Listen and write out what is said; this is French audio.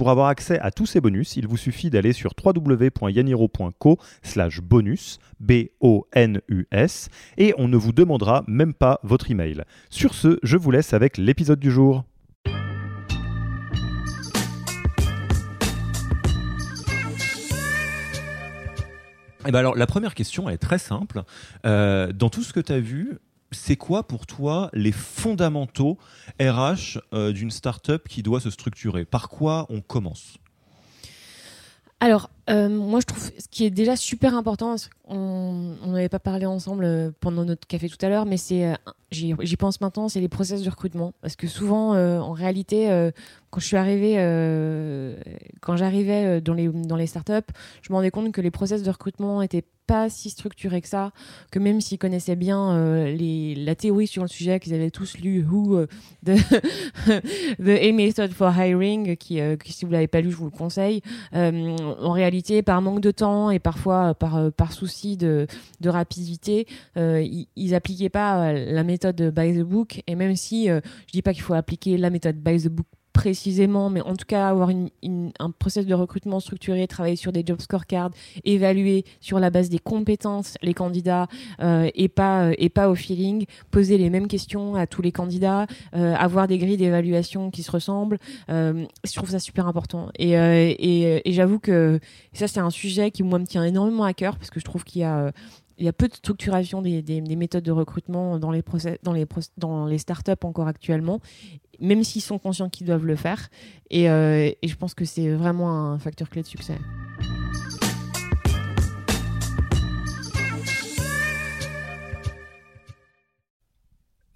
Pour avoir accès à tous ces bonus, il vous suffit d'aller sur www.yaniro.co slash bonus, et on ne vous demandera même pas votre email. Sur ce, je vous laisse avec l'épisode du jour. Eh ben la première question est très simple. Euh, dans tout ce que tu as vu, c'est quoi pour toi les fondamentaux RH euh, d'une startup qui doit se structurer? Par quoi on commence? Alors, euh, moi, je trouve ce qui est déjà super important, on n'avait pas parlé ensemble euh, pendant notre café tout à l'heure, mais c'est, j'y pense maintenant, c'est les process de recrutement. Parce que souvent, en réalité, quand je suis quand j'arrivais dans les, dans les startups, je me rendais compte que les process de recrutement étaient pas si structuré que ça, que même s'ils connaissaient bien euh, les, la théorie sur le sujet, qu'ils avaient tous lu Who euh, The A Method for Hiring, qui, euh, qui si vous l'avez pas lu, je vous le conseille. en réalité, par manque de temps et parfois par, par souci de, de rapidité, ils, ils appliquaient pas la méthode by the book. Et même si je dis pas qu'il faut appliquer la méthode by the book précisément, mais en tout cas avoir un process de recrutement structuré, travailler sur des job scorecards, évaluer sur la base des compétences les candidats euh, et pas euh, et pas au feeling, poser les mêmes questions à tous les candidats, euh, avoir des grilles d'évaluation qui se ressemblent. je trouve ça super important. Et, et, j'avoue que ça c'est un sujet qui moi me tient énormément à cœur parce que je trouve qu'il y a il y a peu de structuration des, des, méthodes de recrutement dans les, process, dans les, dans les startups encore actuellement même s'ils sont conscients qu'ils doivent le faire. Et, euh, et je pense que c'est vraiment un facteur clé de succès.